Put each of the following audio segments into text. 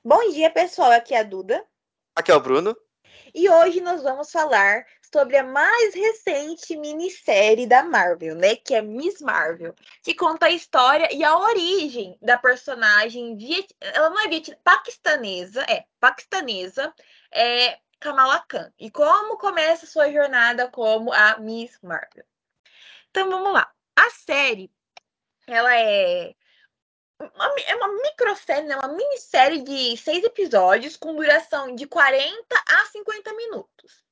Bom dia, pessoal. Aqui é a Duda. Aqui é o Bruno. E hoje nós vamos falar sobre a mais recente minissérie da Marvel, né? Que é Miss Marvel, que conta a história e a origem da personagem viet... ela não é viet... paquistanesa, é paquistanesa, é Kamala Khan. E como começa sua jornada como a Miss Marvel. Então vamos lá. A série ela é uma, é uma microsérie, né? uma minissérie de seis episódios com duração de 40 a 50 minutos.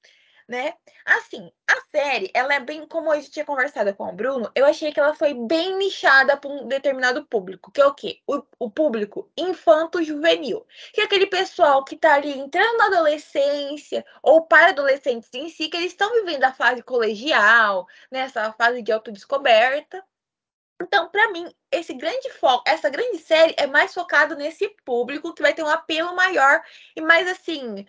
Né? Assim, a série, ela é bem, como eu tinha conversado com o Bruno, eu achei que ela foi bem nichada para um determinado público, que é o quê? O, o público infanto-juvenil, que é aquele pessoal que está ali entrando na adolescência, ou para adolescentes em si, que eles estão vivendo a fase colegial, nessa né? fase de autodescoberta, então, para mim, esse grande foco, essa grande série é mais focado nesse público que vai ter um apelo maior e mais assim,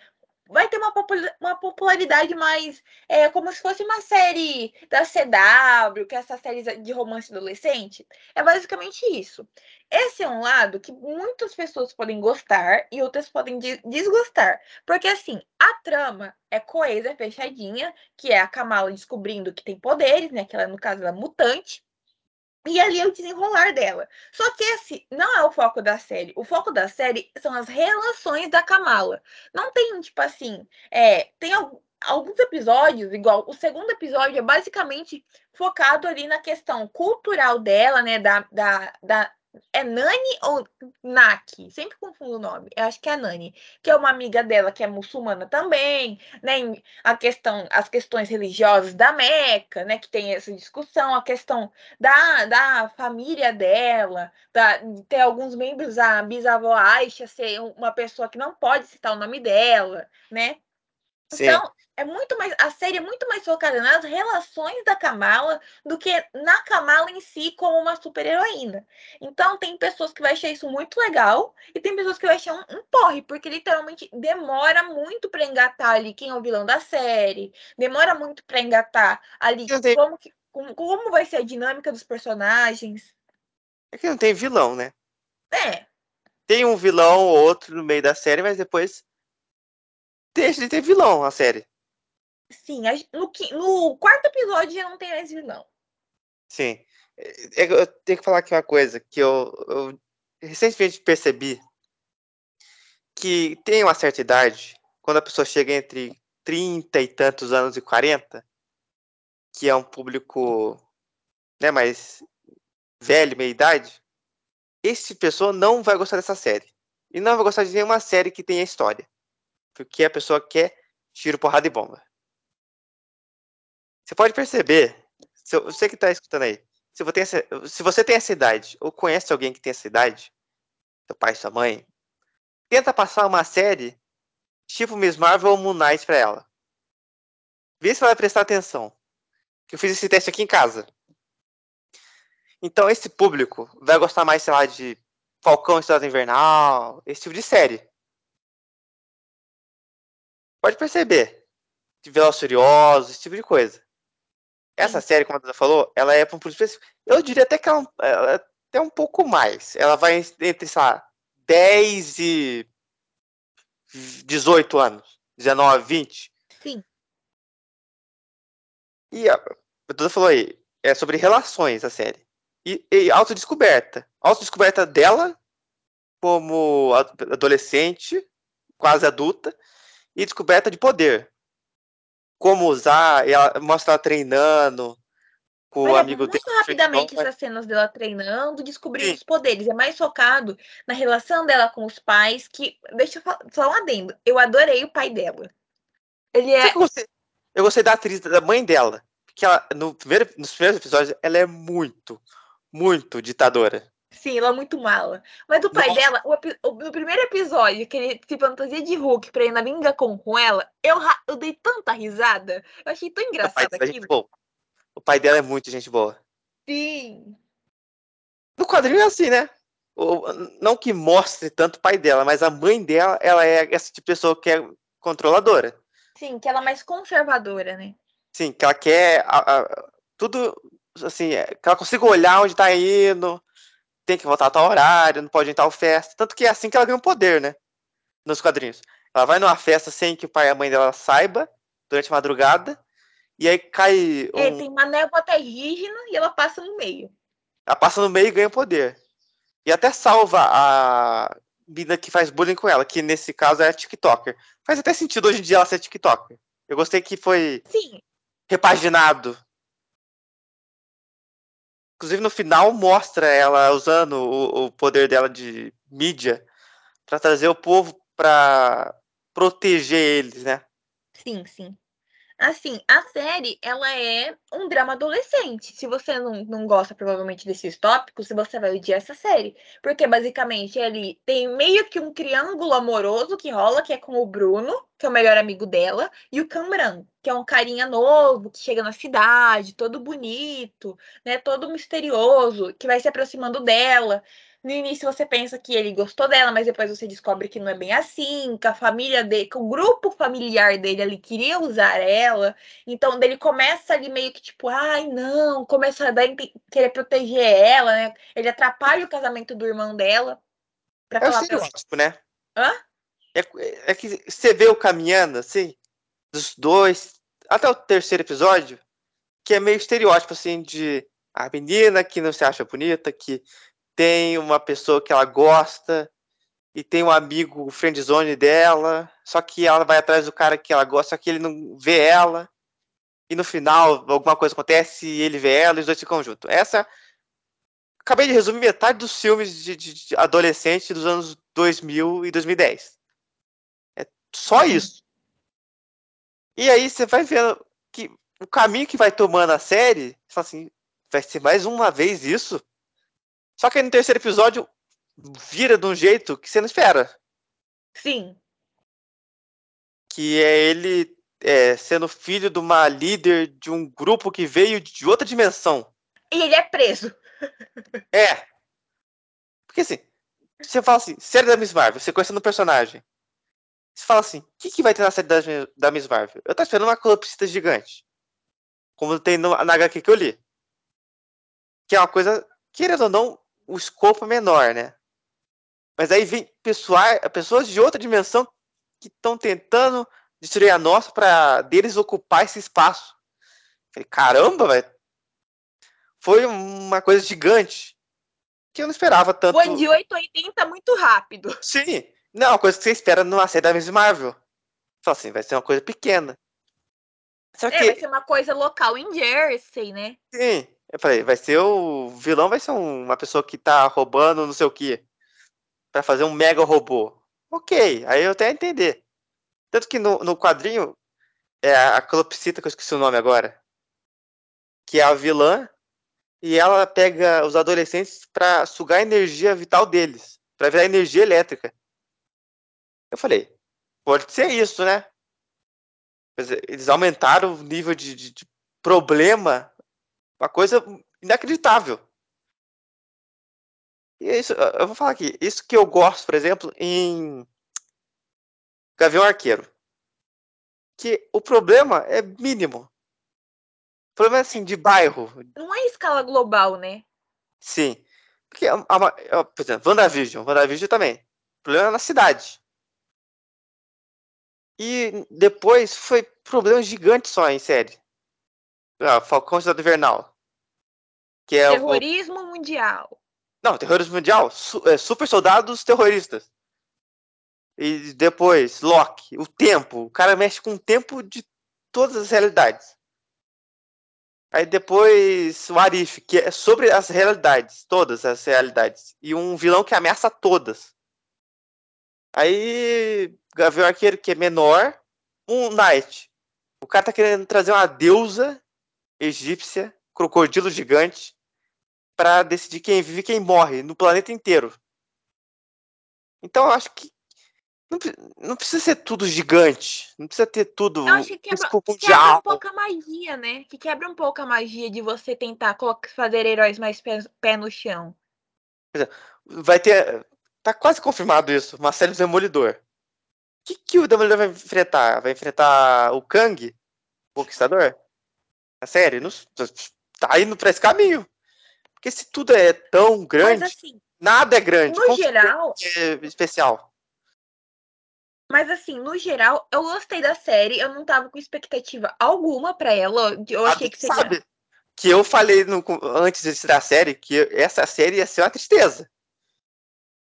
vai ter uma, uma popularidade mais é, como se fosse uma série da CW, que é essa série de romance adolescente. É basicamente isso. Esse é um lado que muitas pessoas podem gostar e outras podem desgostar. Porque, assim, a trama é coesa, fechadinha, que é a Kamala descobrindo que tem poderes, né? Que ela, no caso, ela é mutante. E ali é o desenrolar dela. Só que esse não é o foco da série. O foco da série são as relações da Kamala. Não tem, tipo assim, é, tem alguns episódios, igual o segundo episódio é basicamente focado ali na questão cultural dela, né, da, da, da é Nani ou Naki? Sempre confundo o nome. Eu acho que é Nani, que é uma amiga dela que é muçulmana também, né? A questão, as questões religiosas da Meca, né? Que tem essa discussão, a questão da, da família dela, da, de ter alguns membros, a bisavó Aisha ser uma pessoa que não pode citar o nome dela, né? Sim. Então, é muito mais. A série é muito mais focada nas relações da Kamala do que na Kamala em si como uma super-heroína. Então, tem pessoas que vai achar isso muito legal e tem pessoas que vai achar um, um porre, porque literalmente demora muito para engatar ali quem é o vilão da série, demora muito para engatar ali como, que, como, como vai ser a dinâmica dos personagens. É que não tem vilão, né? É. Tem um vilão ou outro no meio da série, mas depois deixa de ter vilão a série. Sim, no, no quarto episódio já não tem mais vilão. Sim. É, eu tenho que falar aqui uma coisa que eu, eu recentemente percebi que tem uma certa idade, quando a pessoa chega entre 30 e tantos anos e 40, que é um público né, mais velho, meia idade, esse pessoa não vai gostar dessa série. E não vai gostar de nenhuma série que tenha história. Porque a pessoa quer tiro, porrada e bomba. Você pode perceber, se você que está escutando aí, se você, tem essa, se você tem essa idade, ou conhece alguém que tem essa idade, seu pai, sua mãe, tenta passar uma série tipo Miss Marvel ou Moon Knight pra ela. Vê se ela vai prestar atenção. Que eu fiz esse teste aqui em casa. Então esse público vai gostar mais, sei lá, de Falcão Estrada Invernal, esse tipo de série. Pode perceber. De Velozes Furiosos, esse tipo de coisa. Essa Sim. série, como a Duda falou, ela é para um público específico. Eu diria até que ela, ela é até um pouco mais. Ela vai entre, sei lá, 10 e 18 anos. 19, 20. Sim. E a, a Duda falou aí, é sobre relações a série. E, e autodescoberta. Autodescoberta dela como adolescente, quase adulta, e descoberta de poder como usar, e ela mostra ela treinando com Olha, o amigo muito dele. rapidamente essas cenas dela treinando, descobrindo os poderes. É mais focado na relação dela com os pais, que. Deixa eu falar, só um adendo. Eu adorei o pai dela. Ele é. Eu gostei, eu gostei da atriz, da mãe dela. Porque ela, no primeiro, nos primeiros episódios, ela é muito, muito ditadora. Sim, ela é muito mala. Mas o pai Nossa. dela, o, o, no primeiro episódio, que ele se fantasia de Hulk pra ir na Vinga com, com ela, eu, eu dei tanta risada. Eu achei tão engraçado o aquilo. O pai dela é muito gente boa. Sim. No quadrinho é assim, né? Não que mostre tanto o pai dela, mas a mãe dela, ela é essa tipo de pessoa que é controladora. Sim, que ela é mais conservadora, né? Sim, que ela quer a, a, tudo assim, é, que ela consiga olhar onde tá indo, tem que voltar a tal horário, não pode entrar ao festa. Tanto que é assim que ela ganha o poder, né? nos quadrinhos. Ela vai numa festa sem que o pai e a mãe dela saiba, durante a madrugada, e aí cai um... É, tem uma névoa terrígena e ela passa no meio. Ela passa no meio e ganha poder. E até salva a menina que faz bullying com ela, que nesse caso é a TikToker. Faz até sentido hoje em dia ela ser TikToker. Eu gostei que foi Sim. repaginado. Inclusive no final mostra ela usando o, o poder dela de mídia para trazer o povo para proteger eles, né? Sim, sim. Assim, a série, ela é um drama adolescente. Se você não, não gosta, provavelmente, desses tópicos, você vai odiar essa série. Porque, basicamente, ele tem meio que um triângulo amoroso que rola, que é com o Bruno, que é o melhor amigo dela, e o Cameron, que é um carinha novo, que chega na cidade, todo bonito, né? Todo misterioso, que vai se aproximando dela. No início você pensa que ele gostou dela, mas depois você descobre que não é bem assim, que a família dele, que o grupo familiar dele ali queria usar ela. Então ele começa ali meio que tipo, ai não, começa a querer proteger ela, né? Ele atrapalha o casamento do irmão dela. Pra é falar o estereótipo, né? Hã? É, é que você vê o caminhando, assim, dos dois, até o terceiro episódio, que é meio estereótipo, assim, de a menina que não se acha bonita, que tem uma pessoa que ela gosta e tem um amigo friendzone dela, só que ela vai atrás do cara que ela gosta, só que ele não vê ela. E no final, alguma coisa acontece e ele vê ela e os dois ficam juntos. Essa. Acabei de resumir metade dos filmes de, de, de adolescente dos anos 2000 e 2010. É só isso. E aí você vai vendo que o caminho que vai tomando a série, você fala assim, vai ser mais uma vez isso? Só que aí no terceiro episódio vira de um jeito que você não espera. Sim. Que é ele é, sendo filho de uma líder de um grupo que veio de outra dimensão. E ele é preso. É. Porque assim, você fala assim, série da Miss Marvel, você conhecendo o personagem. Você fala assim, o que, que vai ter na série da, da Miss Marvel? Eu tô esperando uma colapsista gigante. Como tem no, na HQ que eu li. Que é uma coisa, querendo ou não, o escopo menor, né? Mas aí vem pessoal, pessoas de outra dimensão que estão tentando destruir a nossa para deles ocupar esse espaço. Falei, caramba, velho. Foi uma coisa gigante. Que eu não esperava tanto. Foi de 880 muito rápido. Sim. Não, é uma coisa que você espera numa série da Miss Marvel. Só assim, vai ser uma coisa pequena. Só é, que... vai ser uma coisa local em Jersey, né? Sim. Eu falei, vai ser o vilão vai ser uma pessoa que tá roubando não sei o que para fazer um mega robô. Ok, aí eu até entender. Tanto que no, no quadrinho é a Clopsita, que eu esqueci o nome agora, que é a vilã, e ela pega os adolescentes para sugar a energia vital deles, para virar energia elétrica. Eu falei, pode ser isso, né? Eles aumentaram o nível de, de, de problema uma coisa inacreditável. E é isso, eu vou falar aqui. Isso que eu gosto, por exemplo, em Gavião Arqueiro. Que o problema é mínimo. O problema é assim, de bairro. Não é escala global, né? Sim. Porque, a, a, por exemplo, WandaVision. WandaVision também. O problema é na cidade. E depois foi problema gigante só em série. Ah, Falcão Cidade Invernal. Que é terrorismo o... mundial. Não, terrorismo mundial. Su é, super soldados terroristas. E depois, Loki, o tempo. O cara mexe com o tempo de todas as realidades. Aí depois o Arif, que é sobre as realidades, todas as realidades. E um vilão que ameaça todas. Aí Gavião Arqueiro, que é menor. Um Knight. O cara tá querendo trazer uma deusa egípcia, crocodilo gigante, para decidir quem vive e quem morre no planeta inteiro. Então eu acho que não, não, precisa ser tudo gigante. Não precisa ter tudo. Eu acho que quebra, quebra um pouco a magia, né? Que quebra um pouco a magia de você tentar fazer heróis mais pé, pé no chão. Vai ter. Tá quase confirmado isso. Uma série do Demolidor. O que, que o Demolidor vai enfrentar? Vai enfrentar o Kang? O Conquistador? A série? Não, tá indo pra esse caminho. Porque se tudo é tão grande, assim, nada é grande. No geral. É especial. Mas assim, no geral, eu gostei da série. Eu não tava com expectativa alguma pra ela. Eu achei que seria. Sabe que eu falei no, antes de assistir a série que essa série ia ser uma tristeza.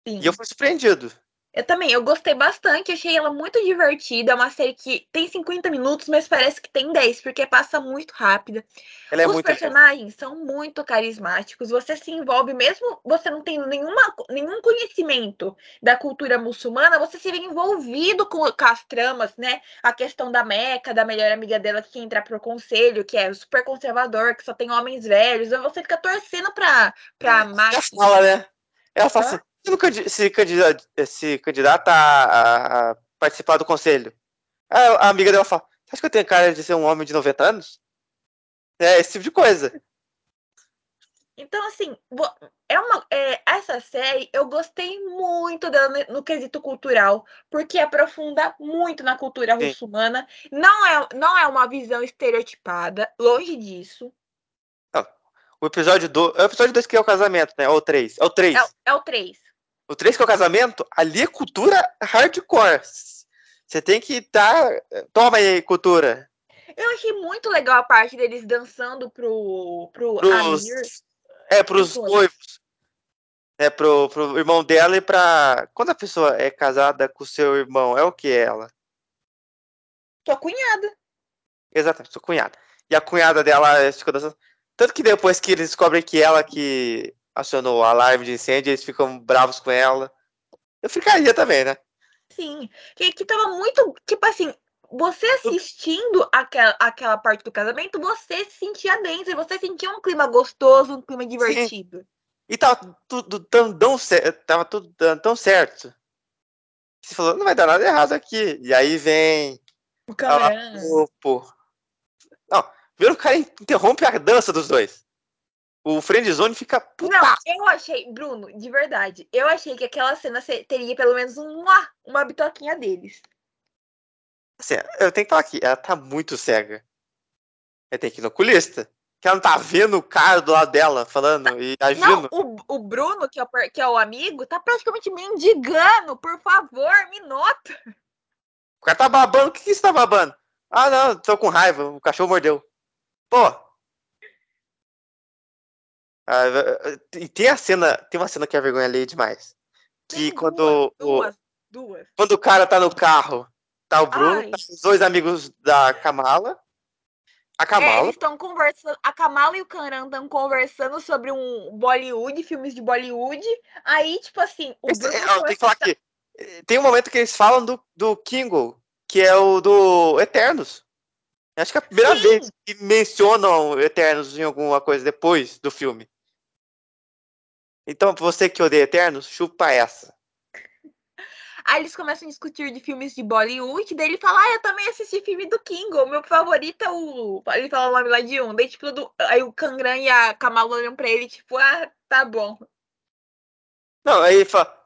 Sim. E eu fui surpreendido. Eu também, eu gostei bastante, achei ela muito divertida. É uma série que tem 50 minutos, mas parece que tem 10, porque passa muito rápida. Ela é Os muito personagens são muito carismáticos. Você se envolve, mesmo você não tendo nenhuma, nenhum conhecimento da cultura muçulmana, você se vê envolvido com, com as tramas, né? A questão da Meca, da melhor amiga dela que quer entrar pro conselho, que é super conservador, que só tem homens velhos. Você fica torcendo pra, pra Ela fala, né? Ela fala assim, se candidata, se candidata a, a participar do conselho. Aí A amiga dela fala, acha que eu tenho cara de ser um homem de 90 anos? É, esse tipo de coisa. Então, assim, é uma, é, essa série eu gostei muito dela no quesito cultural, porque aprofunda muito na cultura Sim. russomana. Não é, não é uma visão estereotipada, longe disso. O episódio 2. É o episódio 2 que é o casamento, né? Ou o 3. É o 3. É, é o 3. O 3 que é o casamento, ali é cultura hardcore. Você tem que estar. Toma aí, cultura. Eu achei muito legal a parte deles dançando pro, pro Pros, Amir. é, pros Pros noivos. É, pro, pro irmão dela e pra. Quando a pessoa é casada com o seu irmão, é o que ela? Sua cunhada. Exatamente, sua cunhada. E a cunhada dela ficou dançando. Tanto que depois que eles descobrem que ela que acionou o alarme de incêndio, eles ficam bravos com ela. Eu ficaria também, né? Sim. Que, que tava muito. Tipo assim, você assistindo aquela, aquela parte do casamento, você se sentia dentro, você sentia um clima gostoso, um clima divertido. E tava tudo tão, tão, tava tudo dando tão certo. Você falou, não vai dar nada errado aqui. E aí vem O a Cameron. grupo. Não, primeiro o cara interrompe a dança dos dois. O friendzone fica puta. Não, eu achei, Bruno, de verdade, eu achei que aquela cena teria pelo menos uma, uma bitoquinha deles. Assim, eu tenho que falar aqui, ela tá muito cega. Ela tem que ir no oculista. Que ela não tá vendo o cara do lado dela falando e Não, agindo. o, o Bruno, que é o, que é o amigo, tá praticamente mendigando. Por favor, me nota. O cara tá babando. O que, que você tá babando? Ah, não, tô com raiva. O cachorro mordeu. Pô. Ah, e tem a cena. Tem uma cena que é vergonha alheia demais. Que Tem quando. duas, o- duas, duas. Quando o cara tá no carro, tá o Bruno, Ai. tá os dois amigos da Kamala. A É, Kamala. eles estão conversando. A Kamala e o Karan estão conversando sobre um Bollywood, filmes de Bollywood. Aí, tipo assim, o Bruno. é, que falar aqui. eh, Tem um momento que eles falam do, do Kingo, que é o do Eternos. Acho que é a primeira Sim. vez que mencionam Eternos em alguma coisa depois do filme. Então, você que odeia Eternos, chupa essa. Aí eles começam a discutir de filmes de Bollywood. Daí ele fala: Ah, eu também assisti filme do King. O meu favorito é o. Ele fala o nome lá de um. Daí, tipo, do... aí o Kangran e a Kamala olham pra ele, tipo, ah, tá bom. Não, aí fala,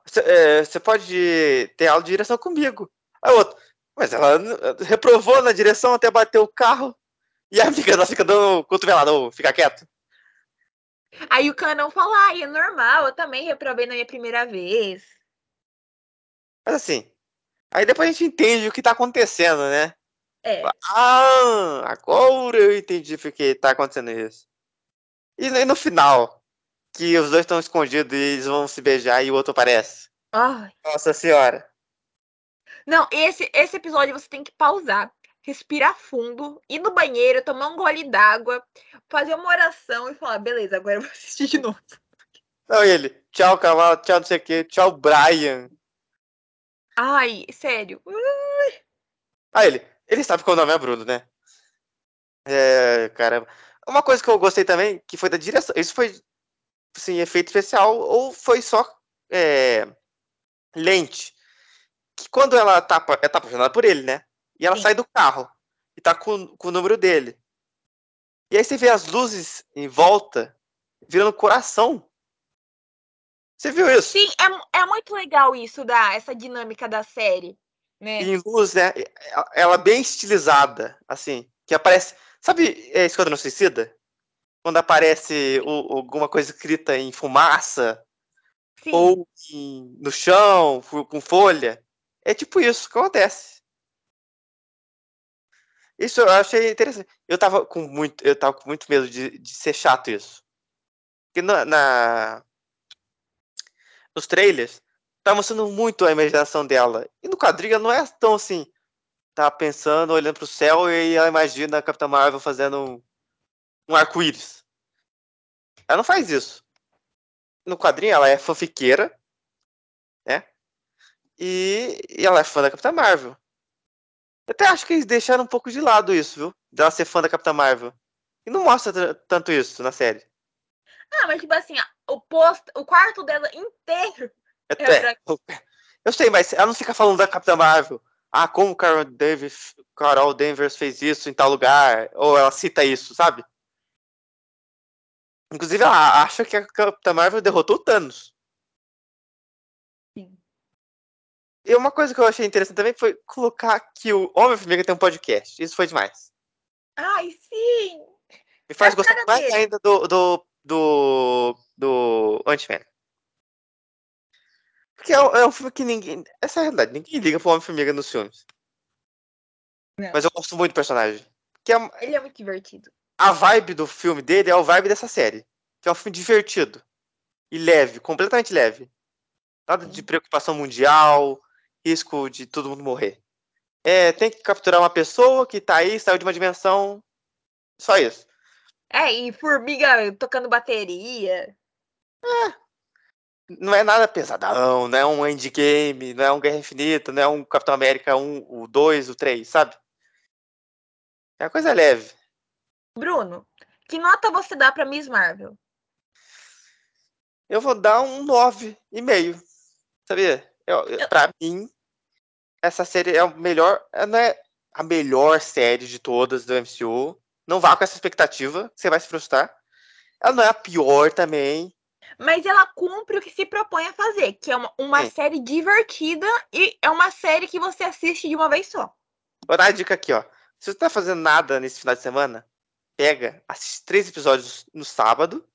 você pode ter aula de direção comigo. Aí o outro, mas ela reprovou na direção até bater o carro. E a amiga dela fica dando cotovelada, fica quieto. Aí o Kanan fala: Ah, é normal, eu também reprovei na minha primeira vez. Mas assim, aí depois a gente entende o que tá acontecendo, né? É. Ah, agora eu entendi porque tá acontecendo isso. E aí no final, que os dois estão escondidos e eles vão se beijar e o outro aparece. Ai. Nossa senhora. Não, esse, esse episódio você tem que pausar, respirar fundo, ir no banheiro, tomar um gole d'água, fazer uma oração e falar: beleza, agora eu vou assistir de novo. Não, ele, tchau, cavalo, tchau, não sei o que, tchau, Brian. Ai, sério. Ah, ele, ele sabe que o nome é Bruno, né? É, caramba. Uma coisa que eu gostei também, que foi da direção. Isso foi, assim, efeito especial ou foi só é, lente. Que quando ela tá, ela tá apaixonada por ele, né? E ela Sim. sai do carro e tá com, com o número dele. E aí você vê as luzes em volta virando coração. Você viu isso? Sim, é, é muito legal isso, da, essa dinâmica da série, né? em luz, né? Ela bem estilizada, assim, que aparece. Sabe é, Esquadrão Suicida? Quando aparece o- alguma coisa escrita em fumaça Sim. ou em- no chão, com folha. É tipo isso que acontece. Isso eu achei interessante. Eu tava com muito, eu tava com muito medo de, de ser chato isso. Porque na, na nos trailers tá mostrando muito a imaginação dela. E no quadrinho não é tão assim. Tá pensando, olhando pro céu e ela imagina a Capitã Marvel fazendo um, um arco-íris. Ela não faz isso. No quadrinho ela é fanfiqueira, né? E, e ela é fã da Capitã Marvel. Eu até acho que eles deixaram um pouco de lado isso, viu? Dela ser fã da Capitã Marvel. E não mostra tanto isso na série. Ah, mas tipo assim, o post, o quarto dela inteiro é, é. Eu sei, mas ela não fica falando da Capitã Marvel. Ah, como Carol Davis, Carol Danvers fez isso em tal lugar. Ou ela cita isso, sabe? Inclusive, ela acha que a Capitã Marvel derrotou o Thanos. Uma coisa que eu achei interessante também foi colocar que o Homem-Formiga tem um podcast. Isso foi demais. Ai, sim! Me faz é gostar mais dele. ainda do, do, do, do Ant-Man. Porque é um, é um, filme que ninguém. Essa é a realidade, ninguém liga pro Homem-Formiga nos filmes. Não. Mas eu gosto muito do personagem. Que é, Ele é muito divertido. A vibe do filme dele é a vibe dessa série. Que é um filme divertido. E leve, completamente leve. Nada de preocupação mundial, risco de todo mundo morrer. É, tem que capturar uma pessoa que tá aí, saiu de uma dimensão. Só isso. É, e formiga tocando bateria. É. Não é nada pesadão, não é um endgame, não é um Guerra Infinita, não é um Capitão América 1, o 2, o 3, sabe? É uma coisa leve. Bruno, que nota você dá pra Miss Marvel? Eu vou dar um 9,5. Sabia? Eu, eu... Pra mim, essa série é o melhor. Não é a melhor série de todas do MCU. Não vá com essa expectativa, você vai se frustrar. Ela não é a pior também. Mas ela cumpre o que se propõe a fazer, que é uma, uma série divertida e é uma série que você assiste de uma vez só. Vou dar uma dica aqui, ó. Se você tá fazendo nada nesse final de semana, pega, assiste três episódios no sábado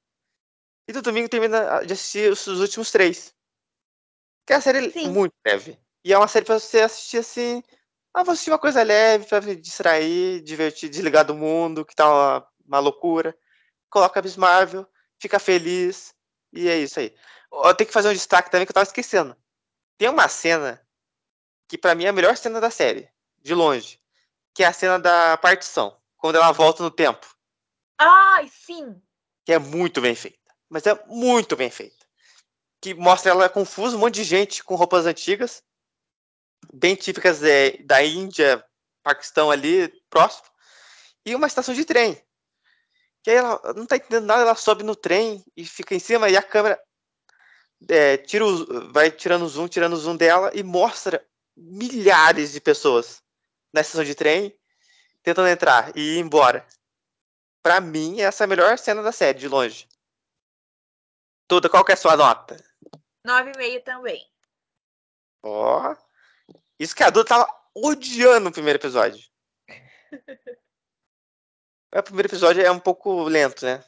e no domingo termina de assistir os últimos três. Que é uma série Sim. muito leve. E é uma série pra você assistir assim, ah, vou assistir uma coisa leve pra me distrair, divertir, desligar do mundo, que tá uma, uma loucura. Coloca a Miss Marvel, fica feliz, e é isso aí. Eu tenho que fazer um destaque também que eu tava esquecendo. Tem uma cena que para mim é a melhor cena da série, de longe, que é a cena da partição, quando ela volta no tempo. Ai, sim. Que é muito bem feita, mas é muito bem feita. Que mostra ela confusa, um monte de gente com roupas antigas, bem típicas é, da Índia, Paquistão ali, próximo, e uma estação de trem. Que aí ela não tá entendendo nada, ela sobe no trem e fica em cima, e a câmera é, tira o, vai tirando o zoom, tirando zoom dela e mostra milhares de pessoas na estação de trem tentando entrar e ir embora. Pra mim, essa é a melhor cena da série, de longe. Toda, qual que é a sua nota? 9,5 também. Ó. Oh. Isso que a Duda tava odiando o primeiro episódio. o primeiro episódio é um pouco lento, né?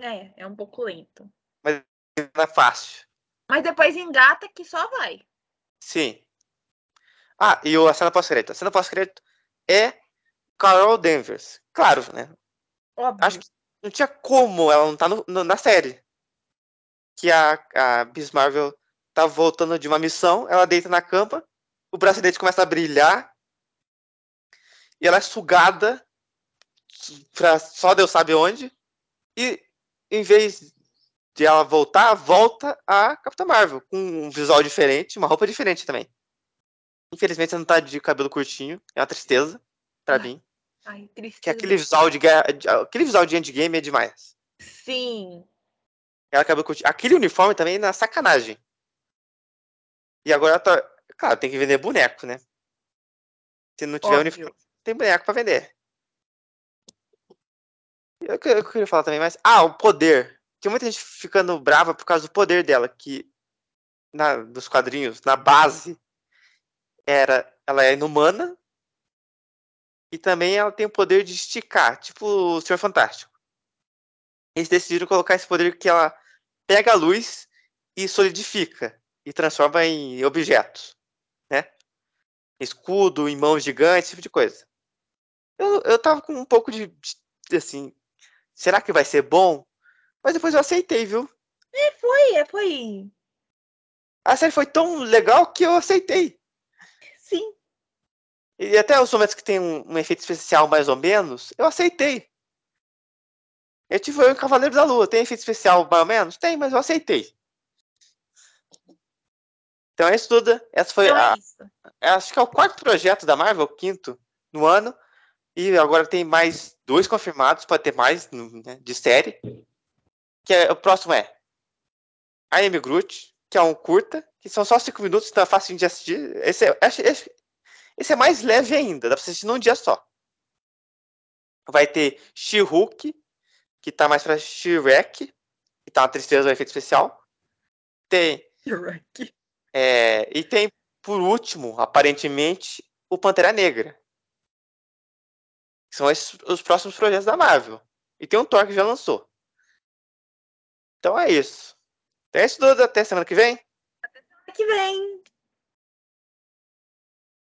É, é um pouco lento. Mas não é fácil. Mas depois engata que só vai. Sim. Ah, e a cena pós-crédito. A cena pós-crédito é Carol Danvers. Claro, né? Óbvio. Acho que não tinha como ela não tá no, no, na série. Que a, a Miss Marvel tá voltando de uma missão, ela deita na cama, o bracelete começa a brilhar e ela é sugada pra só Deus sabe onde. E em vez de ela voltar, volta a Capitã Marvel, com um visual diferente, uma roupa diferente também. Infelizmente ela não tá de cabelo curtinho, é uma tristeza pra ai, mim. Ai, tristeza. Que aquele visual de guerra, aquele visual de endgame é demais. Sim. Ela cabelo curtinho. Aquele uniforme também é na sacanagem. E agora ela tá, Claro, tem que vender boneco, né? Se não tiver uniforme, tem boneco pra vender. Eu, eu queria falar também, mas. Ah, o poder. Tem muita gente ficando brava por causa do poder dela, que na, nos quadrinhos, na base, era. Ela é inumana. E também ela tem o poder de esticar, tipo o Senhor Fantástico. Eles decidiram colocar esse poder que ela pega a luz e solidifica e transforma em objetos né? escudo em mãos gigantes, esse tipo de coisa. Eu, eu tava com um pouco de, de, assim, será que vai ser bom? Mas depois eu aceitei, viu? É, foi, é, foi. A série foi tão legal que eu aceitei. Sim. E até os momentos que tem um, um efeito especial mais ou menos, eu aceitei. Eu tive o Cavaleiro da Lua, tem efeito especial mais ou menos? Tem, mas eu aceitei. Então é isso tudo. Essa foi Então é a. isso. Acho que é o quarto projeto da Marvel, o quinto no ano. E agora tem mais dois confirmados, pode ter mais né, de série. Que é, o próximo é I Am Groot, que é um curta, que são só cinco minutos, então é fácil de assistir. Esse é, esse, esse é mais leve ainda, dá pra assistir num dia só. Vai ter She-Hulk, que tá mais pra She-Wreck, que tá uma tristeza, um efeito especial. Tem. Shrek. É, e tem, por último, aparentemente, o Pantera Negra. Que são esses, os próximos projetos da Marvel. E tem um Thor que já lançou. Então é isso. Então é isso tudo. Até semana que vem. Que vem.